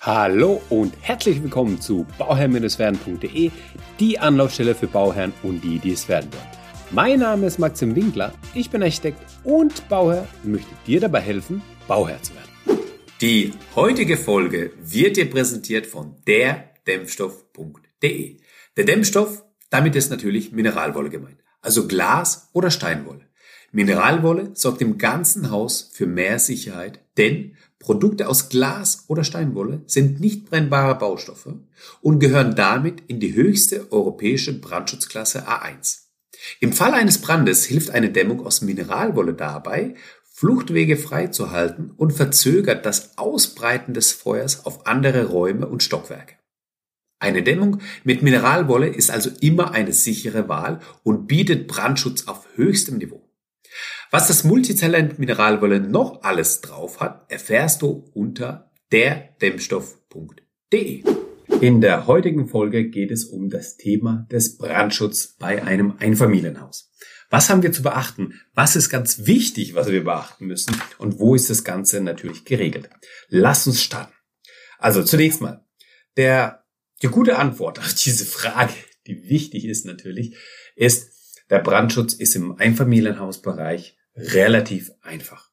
Hallo und herzlich willkommen zu bauherr-werden.de, die Anlaufstelle für Bauherren und die, die es werden wollen. Mein Name ist Maxim Winkler, ich bin Architekt und Bauherr und möchte dir dabei helfen, Bauherr zu werden. Die heutige Folge wird dir präsentiert von derdämpfstoff.de. Der Dämpfstoff, damit ist natürlich Mineralwolle gemeint, also Glas oder Steinwolle. Mineralwolle sorgt im ganzen Haus für mehr Sicherheit, denn Produkte aus Glas oder Steinwolle sind nicht brennbare Baustoffe und gehören damit in die höchste europäische Brandschutzklasse A1. Im Fall eines Brandes hilft eine Dämmung aus Mineralwolle dabei, Fluchtwege freizuhalten und verzögert das Ausbreiten des Feuers auf andere Räume und Stockwerke. Eine Dämmung mit Mineralwolle ist also immer eine sichere Wahl und bietet Brandschutz auf höchstem Niveau. Was das Multitalent Mineralwolle noch alles drauf hat, erfährst du unter derdämmstoff.de. In der heutigen Folge geht es um das Thema des Brandschutzes bei einem Einfamilienhaus. Was haben wir zu beachten? Was ist ganz wichtig, was wir beachten müssen? Und wo ist das Ganze natürlich geregelt? Lass uns starten. Also zunächst mal, der, die gute Antwort auf diese Frage, die wichtig ist natürlich, ist, der Brandschutz ist im Einfamilienhausbereich relativ einfach.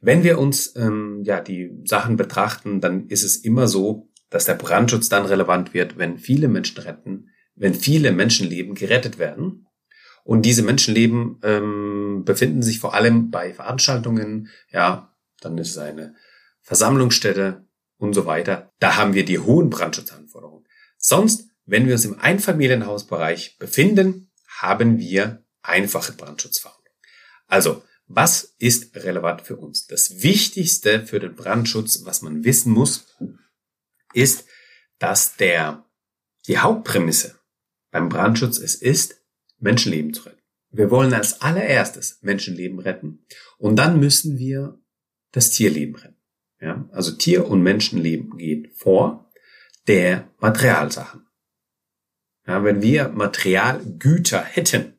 Wenn wir uns ähm, ja die Sachen betrachten, dann ist es immer so, dass der Brandschutz dann relevant wird, wenn viele Menschen retten, wenn viele Menschenleben gerettet werden. Und diese Menschenleben ähm, befinden sich vor allem bei Veranstaltungen, ja, dann ist es eine Versammlungsstätte und so weiter. Da haben wir die hohen Brandschutzanforderungen. Sonst, wenn wir uns im Einfamilienhausbereich befinden, haben wir einfache Brandschutzverordnungen. Also was ist relevant für uns? Das Wichtigste für den Brandschutz, was man wissen muss, ist, dass der, die Hauptprämisse beim Brandschutz es ist, Menschenleben zu retten. Wir wollen als allererstes Menschenleben retten und dann müssen wir das Tierleben retten. Ja, also Tier- und Menschenleben geht vor der Materialsachen. Ja, wenn wir Materialgüter hätten,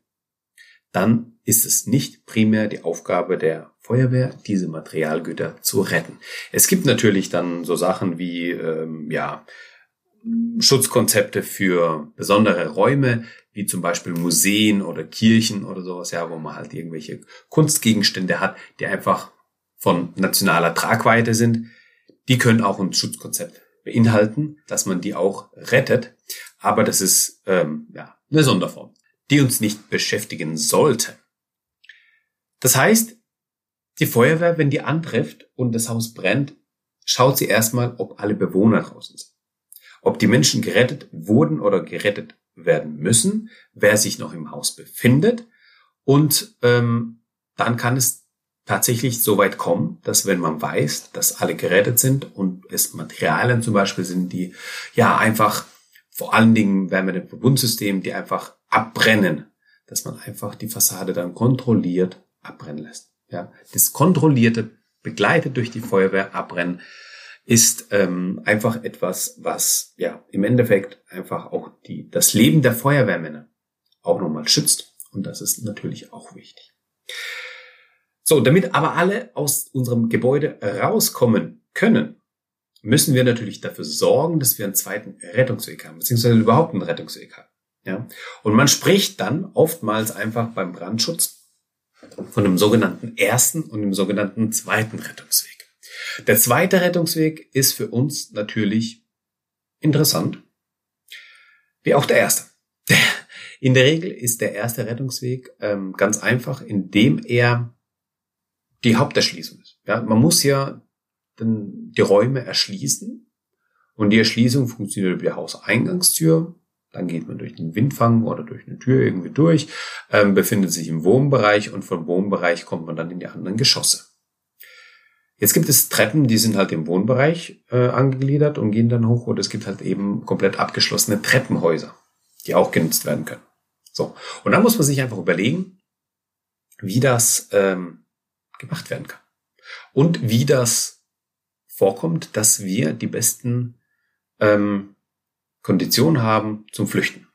dann ist es nicht primär die Aufgabe der Feuerwehr, diese Materialgüter zu retten. Es gibt natürlich dann so Sachen wie ähm, ja Schutzkonzepte für besondere Räume, wie zum Beispiel Museen oder Kirchen oder sowas, ja, wo man halt irgendwelche Kunstgegenstände hat, die einfach von nationaler Tragweite sind. Die können auch ein Schutzkonzept beinhalten, dass man die auch rettet. Aber das ist ähm, ja eine Sonderform die uns nicht beschäftigen sollte. Das heißt, die Feuerwehr, wenn die antrifft und das Haus brennt, schaut sie erstmal, ob alle Bewohner draußen sind. Ob die Menschen gerettet wurden oder gerettet werden müssen, wer sich noch im Haus befindet. Und ähm, dann kann es tatsächlich so weit kommen, dass wenn man weiß, dass alle gerettet sind und es Materialien zum Beispiel sind, die ja einfach vor allen Dingen werden wir dem Verbundsystem, die einfach abbrennen, dass man einfach die Fassade dann kontrolliert abbrennen lässt. Ja, das kontrollierte, begleitet durch die Feuerwehr abbrennen, ist ähm, einfach etwas, was ja im Endeffekt einfach auch die, das Leben der Feuerwehrmänner auch nochmal schützt. Und das ist natürlich auch wichtig. So, damit aber alle aus unserem Gebäude rauskommen können, müssen wir natürlich dafür sorgen, dass wir einen zweiten Rettungsweg haben, beziehungsweise überhaupt einen Rettungsweg haben. Ja? Und man spricht dann oftmals einfach beim Brandschutz von dem sogenannten ersten und dem sogenannten zweiten Rettungsweg. Der zweite Rettungsweg ist für uns natürlich interessant, wie auch der erste. In der Regel ist der erste Rettungsweg ähm, ganz einfach, indem er die Haupterschließung ist. Ja, man muss ja den, die Räume erschließen und die Erschließung funktioniert über die Hauseingangstür dann geht man durch den Windfang oder durch eine Tür irgendwie durch, ähm, befindet sich im Wohnbereich und vom Wohnbereich kommt man dann in die anderen Geschosse. Jetzt gibt es Treppen, die sind halt im Wohnbereich äh, angegliedert und gehen dann hoch oder es gibt halt eben komplett abgeschlossene Treppenhäuser, die auch genutzt werden können. So, und dann muss man sich einfach überlegen, wie das ähm, gemacht werden kann und wie das vorkommt, dass wir die besten ähm, Kondition haben zum Flüchten.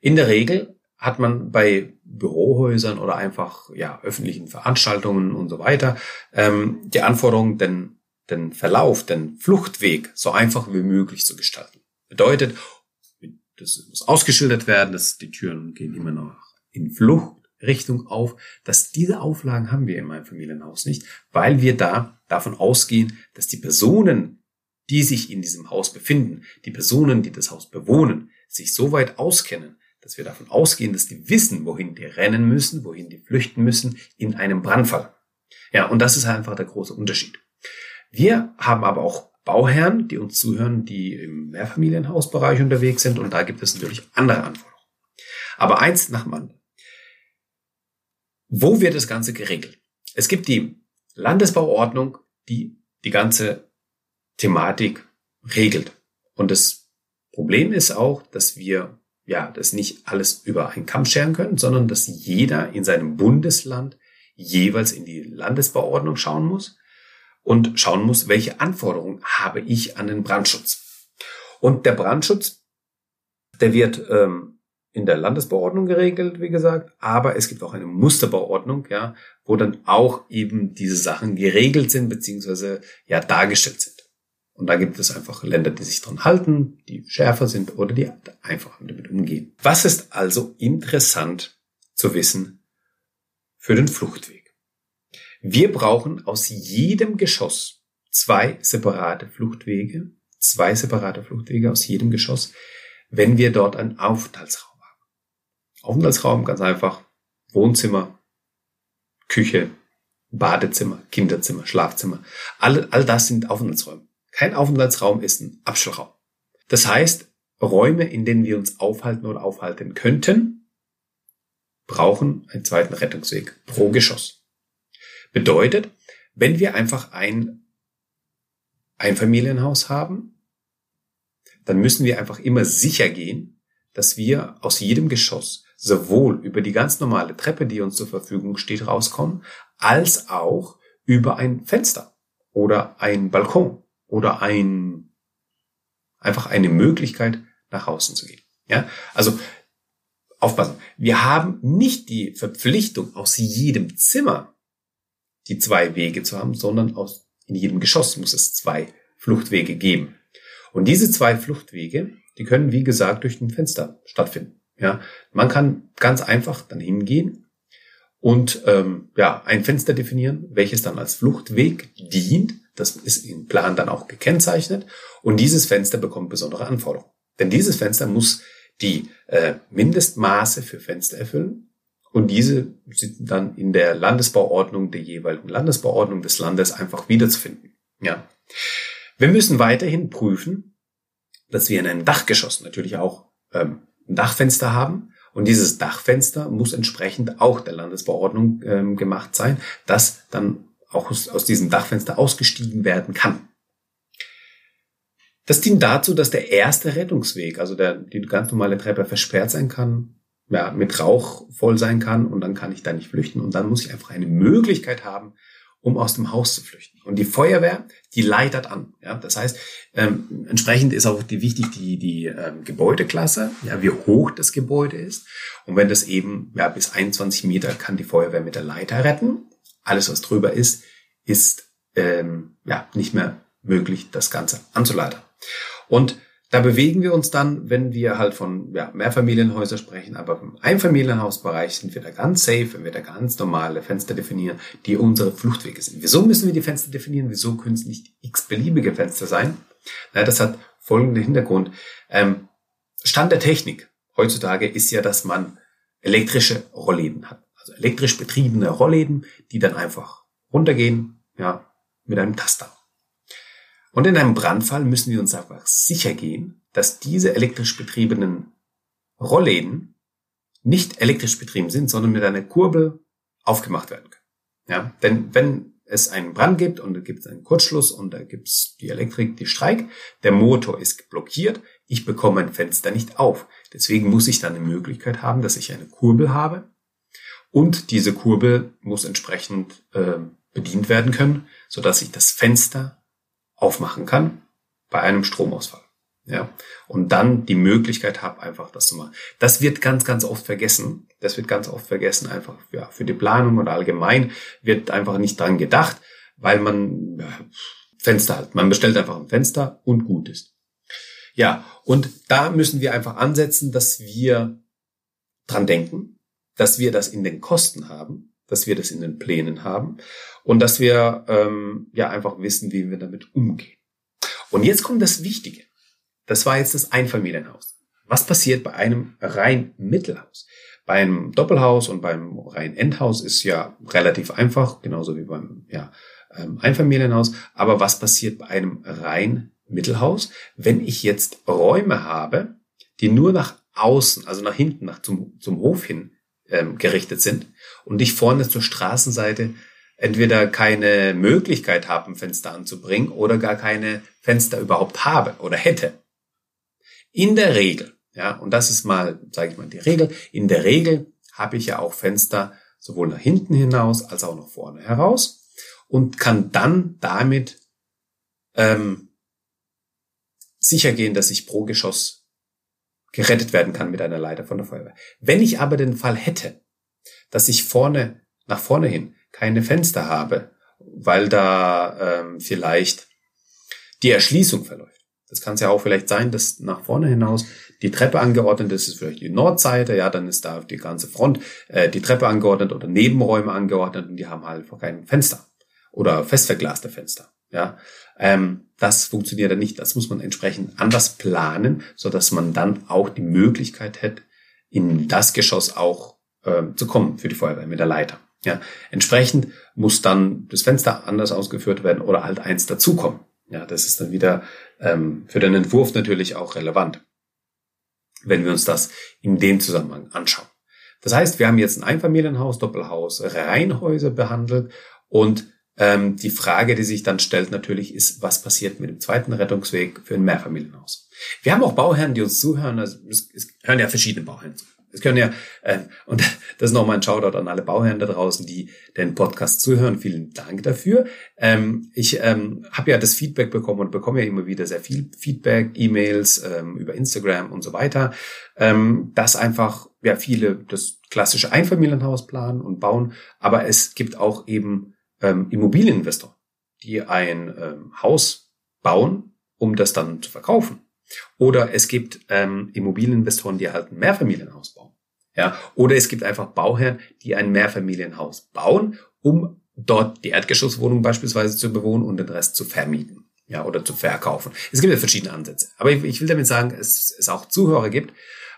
In der Regel hat man bei Bürohäusern oder einfach ja öffentlichen Veranstaltungen und so weiter ähm, die Anforderung, den den Verlauf, den Fluchtweg so einfach wie möglich zu gestalten. Bedeutet, das muss ausgeschildert werden, dass die Türen gehen immer noch in Fluchtrichtung auf. Dass diese Auflagen haben wir in meinem Familienhaus nicht, weil wir da davon ausgehen, dass die Personen, die sich in diesem Haus befinden, die Personen, die das Haus bewohnen, sich so weit auskennen, dass wir davon ausgehen, dass die wissen, wohin die rennen müssen, wohin die flüchten müssen in einem Brandfall. Ja, und das ist einfach der große Unterschied. Wir haben aber auch Bauherren, die uns zuhören, die im Mehrfamilienhausbereich unterwegs sind und da gibt es natürlich andere Anforderungen. Aber eins nach dem anderen. Wo wird das Ganze geregelt? Es gibt die Landesbauordnung, die die ganze Thematik regelt. Und das Problem ist auch, dass wir ja das nicht alles über einen Kamm scheren können, sondern dass jeder in seinem Bundesland jeweils in die Landesbauordnung schauen muss und schauen muss, welche Anforderungen habe ich an den Brandschutz. Und der Brandschutz, der wird ähm, in der Landesbauordnung geregelt, wie gesagt, aber es gibt auch eine Musterbauordnung, ja, wo dann auch eben diese Sachen geregelt sind beziehungsweise ja dargestellt sind. Und da gibt es einfach Länder, die sich dran halten, die schärfer sind oder die einfach damit umgehen. Was ist also interessant zu wissen für den Fluchtweg? Wir brauchen aus jedem Geschoss zwei separate Fluchtwege, zwei separate Fluchtwege aus jedem Geschoss, wenn wir dort einen Aufenthaltsraum haben. Aufenthaltsraum ganz einfach Wohnzimmer, Küche, Badezimmer, Kinderzimmer, Schlafzimmer. All, all das sind Aufenthaltsräume. Kein Aufenthaltsraum ist ein Abstellraum. Das heißt, Räume, in denen wir uns aufhalten oder aufhalten könnten, brauchen einen zweiten Rettungsweg pro Geschoss. Bedeutet, wenn wir einfach ein Einfamilienhaus haben, dann müssen wir einfach immer sicher gehen, dass wir aus jedem Geschoss sowohl über die ganz normale Treppe, die uns zur Verfügung steht, rauskommen, als auch über ein Fenster oder ein Balkon oder ein, einfach eine Möglichkeit, nach außen zu gehen. Ja, also aufpassen. Wir haben nicht die Verpflichtung, aus jedem Zimmer die zwei Wege zu haben, sondern aus, in jedem Geschoss muss es zwei Fluchtwege geben. Und diese zwei Fluchtwege, die können, wie gesagt, durch ein Fenster stattfinden. Ja, man kann ganz einfach dann hingehen und ähm, ja ein Fenster definieren, welches dann als Fluchtweg dient das ist im Plan dann auch gekennzeichnet. Und dieses Fenster bekommt besondere Anforderungen. Denn dieses Fenster muss die äh, Mindestmaße für Fenster erfüllen. Und diese sind dann in der Landesbauordnung der jeweiligen Landesbauordnung des Landes einfach wiederzufinden. Ja. Wir müssen weiterhin prüfen, dass wir in einem Dachgeschoss natürlich auch ähm, ein Dachfenster haben. Und dieses Dachfenster muss entsprechend auch der Landesbauordnung ähm, gemacht sein, dass dann auch aus, aus diesem Dachfenster ausgestiegen werden kann. Das dient dazu, dass der erste Rettungsweg, also der, die ganz normale Treppe versperrt sein kann, ja, mit Rauch voll sein kann und dann kann ich da nicht flüchten und dann muss ich einfach eine Möglichkeit haben, um aus dem Haus zu flüchten. Und die Feuerwehr, die leitet an. Ja, das heißt, ähm, entsprechend ist auch die wichtig die die ähm, Gebäudeklasse, ja, wie hoch das Gebäude ist. Und wenn das eben ja bis 21 Meter kann die Feuerwehr mit der Leiter retten alles, was drüber ist, ist ähm, ja nicht mehr möglich, das Ganze anzuleitern. Und da bewegen wir uns dann, wenn wir halt von ja, Mehrfamilienhäusern sprechen, aber im Einfamilienhausbereich sind wir da ganz safe, wenn wir da ganz normale Fenster definieren, die unsere Fluchtwege sind. Wieso müssen wir die Fenster definieren? Wieso können es nicht x-beliebige Fenster sein? Na, das hat folgenden Hintergrund. Ähm, Stand der Technik heutzutage ist ja, dass man elektrische Rollläden hat also elektrisch betriebene Rollläden, die dann einfach runtergehen, ja, mit einem Taster. Und in einem Brandfall müssen wir uns einfach sicher gehen, dass diese elektrisch betriebenen Rollläden nicht elektrisch betrieben sind, sondern mit einer Kurbel aufgemacht werden können. Ja, denn wenn es einen Brand gibt und da gibt es einen Kurzschluss und da gibt es die Elektrik, die streikt, der Motor ist blockiert, ich bekomme ein Fenster nicht auf. Deswegen muss ich dann eine Möglichkeit haben, dass ich eine Kurbel habe, und diese Kurbel muss entsprechend äh, bedient werden können, so dass ich das Fenster aufmachen kann bei einem Stromausfall. Ja, und dann die Möglichkeit habe, einfach das zu machen. Das wird ganz, ganz oft vergessen. Das wird ganz oft vergessen, einfach ja, für die Planung oder allgemein wird einfach nicht dran gedacht, weil man ja, Fenster halt. Man bestellt einfach ein Fenster und gut ist. Ja, und da müssen wir einfach ansetzen, dass wir dran denken, dass wir das in den Kosten haben, dass wir das in den Plänen haben und dass wir ähm, ja einfach wissen, wie wir damit umgehen. Und jetzt kommt das Wichtige. Das war jetzt das Einfamilienhaus. Was passiert bei einem rein Mittelhaus? Beim Doppelhaus und beim rein Endhaus ist ja relativ einfach, genauso wie beim ja, ähm, Einfamilienhaus. Aber was passiert bei einem rein Mittelhaus, wenn ich jetzt Räume habe, die nur nach außen, also nach hinten, nach zum, zum Hof hin ähm, gerichtet sind und ich vorne zur Straßenseite entweder keine Möglichkeit habe, ein Fenster anzubringen oder gar keine Fenster überhaupt habe oder hätte. In der Regel, ja, und das ist mal, sage ich mal, die Regel, in der Regel habe ich ja auch Fenster sowohl nach hinten hinaus als auch nach vorne heraus und kann dann damit ähm, sicher gehen, dass ich pro Geschoss gerettet werden kann mit einer Leiter von der Feuerwehr. Wenn ich aber den Fall hätte, dass ich vorne, nach vorne hin keine Fenster habe, weil da ähm, vielleicht die Erschließung verläuft. Das kann es ja auch vielleicht sein, dass nach vorne hinaus die Treppe angeordnet ist, ist vielleicht die Nordseite, ja, dann ist da die ganze Front äh, die Treppe angeordnet oder Nebenräume angeordnet und die haben halt kein Fenster oder festverglaste Fenster. Ja, ähm, das funktioniert dann nicht. Das muss man entsprechend anders planen, so dass man dann auch die Möglichkeit hat, in das Geschoss auch äh, zu kommen für die Feuerwehr mit der Leiter. Ja, entsprechend muss dann das Fenster anders ausgeführt werden oder halt eins dazukommen. Ja, das ist dann wieder ähm, für den Entwurf natürlich auch relevant, wenn wir uns das in dem Zusammenhang anschauen. Das heißt, wir haben jetzt ein Einfamilienhaus, Doppelhaus, Reihenhäuser behandelt und ähm, die Frage, die sich dann stellt natürlich, ist, was passiert mit dem zweiten Rettungsweg für ein Mehrfamilienhaus? Wir haben auch Bauherren, die uns zuhören. Also es, es hören ja verschiedene Bauherren zu. Es können ja, äh, und das ist nochmal ein Shoutout an alle Bauherren da draußen, die den Podcast zuhören. Vielen Dank dafür. Ähm, ich ähm, habe ja das Feedback bekommen und bekomme ja immer wieder sehr viel Feedback, E-Mails ähm, über Instagram und so weiter, ähm, dass einfach ja viele das klassische Einfamilienhaus planen und bauen, aber es gibt auch eben ähm, Immobilieninvestor, die ein ähm, Haus bauen, um das dann zu verkaufen. Oder es gibt ähm, Immobilieninvestoren, die halt ein Mehrfamilienhaus bauen. Ja, oder es gibt einfach Bauherren, die ein Mehrfamilienhaus bauen, um dort die Erdgeschosswohnung beispielsweise zu bewohnen und den Rest zu vermieten. Ja, oder zu verkaufen. Es gibt ja verschiedene Ansätze. Aber ich, ich will damit sagen, es, es auch Zuhörer gibt,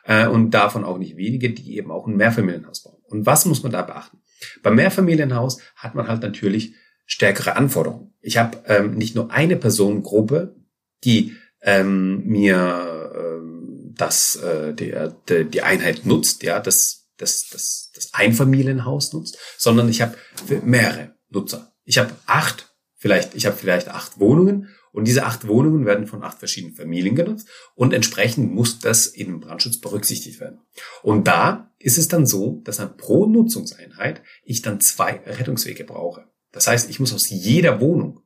äh, und davon auch nicht wenige, die eben auch ein Mehrfamilienhaus bauen. Und was muss man da beachten? Beim Mehrfamilienhaus hat man halt natürlich stärkere Anforderungen. Ich habe ähm, nicht nur eine Personengruppe, die ähm, mir ähm, das äh, die, die, die Einheit nutzt, ja, das, das, das, das Einfamilienhaus nutzt, sondern ich habe mehrere Nutzer. Ich habe acht, vielleicht, ich habe vielleicht acht Wohnungen und diese acht Wohnungen werden von acht verschiedenen Familien genutzt und entsprechend muss das im Brandschutz berücksichtigt werden. Und da ist es dann so, dass dann pro Nutzungseinheit ich dann zwei Rettungswege brauche. Das heißt, ich muss aus jeder Wohnung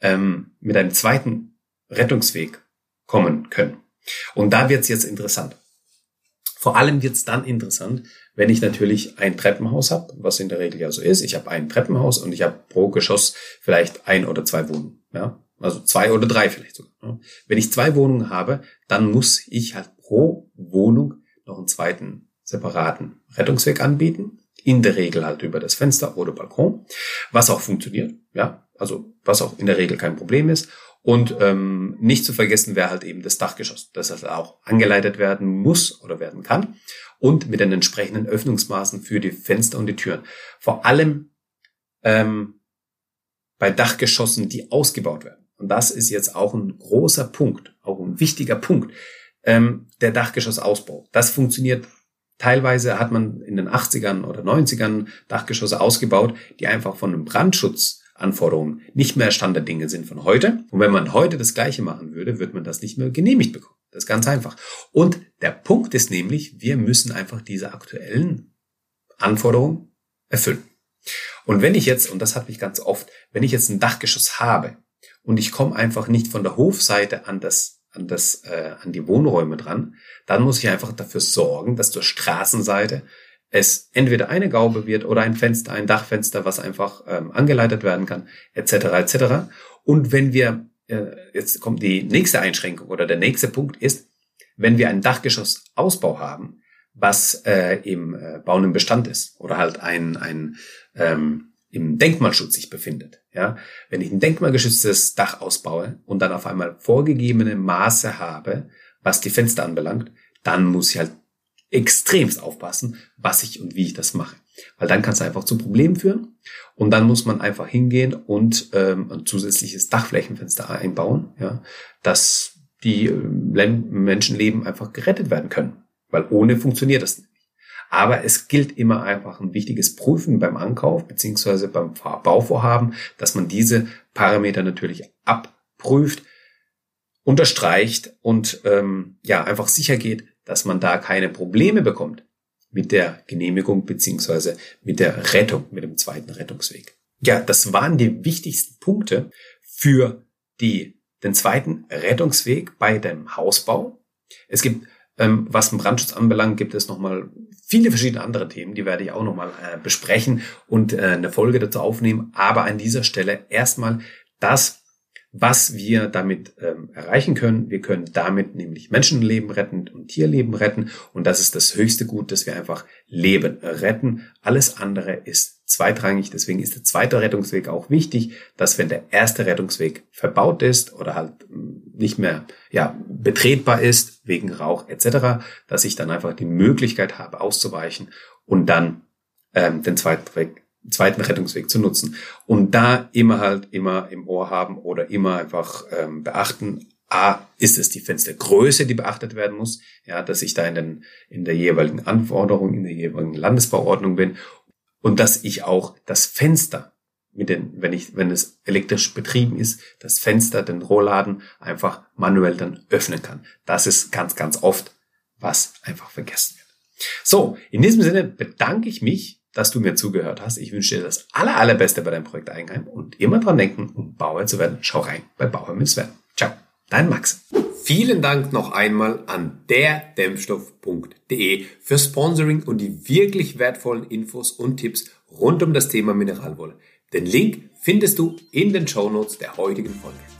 ähm, mit einem zweiten Rettungsweg kommen können. Und da wird es jetzt interessant. Vor allem wird es dann interessant, wenn ich natürlich ein Treppenhaus habe, was in der Regel ja so ist. Ich habe ein Treppenhaus und ich habe pro Geschoss vielleicht ein oder zwei Wohnungen. Ja? Also zwei oder drei vielleicht sogar. Ja? Wenn ich zwei Wohnungen habe, dann muss ich halt pro Wohnung noch einen zweiten separaten Rettungsweg anbieten. In der Regel halt über das Fenster oder Balkon, was auch funktioniert, ja, also was auch in der Regel kein Problem ist. Und ähm, nicht zu vergessen wäre halt eben das Dachgeschoss, das halt auch angeleitet werden muss oder werden kann und mit den entsprechenden Öffnungsmaßen für die Fenster und die Türen. Vor allem ähm, bei Dachgeschossen, die ausgebaut werden. Und das ist jetzt auch ein großer Punkt, auch ein wichtiger Punkt, ähm, der Dachgeschossausbau. Das funktioniert Teilweise hat man in den 80ern oder 90ern Dachgeschosse ausgebaut, die einfach von einem Brandschutzanforderungen nicht mehr Stand der Dinge sind von heute. Und wenn man heute das Gleiche machen würde, wird man das nicht mehr genehmigt bekommen. Das ist ganz einfach. Und der Punkt ist nämlich, wir müssen einfach diese aktuellen Anforderungen erfüllen. Und wenn ich jetzt, und das hatte ich ganz oft, wenn ich jetzt ein Dachgeschoss habe und ich komme einfach nicht von der Hofseite an das an das, äh, an die Wohnräume dran, dann muss ich einfach dafür sorgen, dass zur Straßenseite es entweder eine Gaube wird oder ein Fenster, ein Dachfenster, was einfach ähm, angeleitet werden kann, etc. etc. Und wenn wir, äh, jetzt kommt die nächste Einschränkung oder der nächste Punkt ist, wenn wir einen Dachgeschossausbau haben, was äh, im äh, bauenden Bestand ist oder halt ein, ein ähm, im Denkmalschutz sich befindet. Ja, wenn ich ein denkmalgeschütztes Dach ausbaue und dann auf einmal vorgegebene Maße habe, was die Fenster anbelangt, dann muss ich halt extremst aufpassen, was ich und wie ich das mache. Weil dann kann es einfach zu Problemen führen und dann muss man einfach hingehen und ähm, ein zusätzliches Dachflächenfenster einbauen, ja, dass die äh, Menschenleben einfach gerettet werden können. Weil ohne funktioniert das nicht. Aber es gilt immer einfach ein wichtiges Prüfen beim Ankauf beziehungsweise beim Bauvorhaben, dass man diese Parameter natürlich abprüft, unterstreicht und ähm, ja einfach sicher geht, dass man da keine Probleme bekommt mit der Genehmigung beziehungsweise mit der Rettung, mit dem zweiten Rettungsweg. Ja, das waren die wichtigsten Punkte für die, den zweiten Rettungsweg bei dem Hausbau. Es gibt ähm, was den Brandschutz anbelangt, gibt es nochmal viele verschiedene andere Themen, die werde ich auch nochmal äh, besprechen und äh, eine Folge dazu aufnehmen. Aber an dieser Stelle erstmal das, was wir damit ähm, erreichen können. Wir können damit nämlich Menschenleben retten und Tierleben retten. Und das ist das höchste Gut, dass wir einfach Leben retten. Alles andere ist zweitrangig. Deswegen ist der zweite Rettungsweg auch wichtig, dass wenn der erste Rettungsweg verbaut ist oder halt hm, nicht mehr ja, betretbar ist wegen Rauch etc., dass ich dann einfach die Möglichkeit habe auszuweichen und dann ähm, den zweiten, zweiten Rettungsweg zu nutzen. Und da immer halt immer im Ohr haben oder immer einfach ähm, beachten, A, ist es die Fenstergröße, die beachtet werden muss, ja, dass ich da in, den, in der jeweiligen Anforderung, in der jeweiligen Landesbauordnung bin und dass ich auch das Fenster mit den, wenn ich, wenn es elektrisch betrieben ist, das Fenster, den Rohrladen einfach manuell dann öffnen kann. Das ist ganz, ganz oft, was einfach vergessen wird. So, in diesem Sinne bedanke ich mich, dass du mir zugehört hast. Ich wünsche dir das aller, allerbeste bei deinem Projekt Eigenheim und immer dran denken, um Bauer zu werden. Schau rein bei Bauer mit Sven. Ciao, dein Max. Vielen Dank noch einmal an derdämmstoff.de für Sponsoring und die wirklich wertvollen Infos und Tipps rund um das Thema Mineralwolle. Den Link findest du in den Show Notes der heutigen Folge.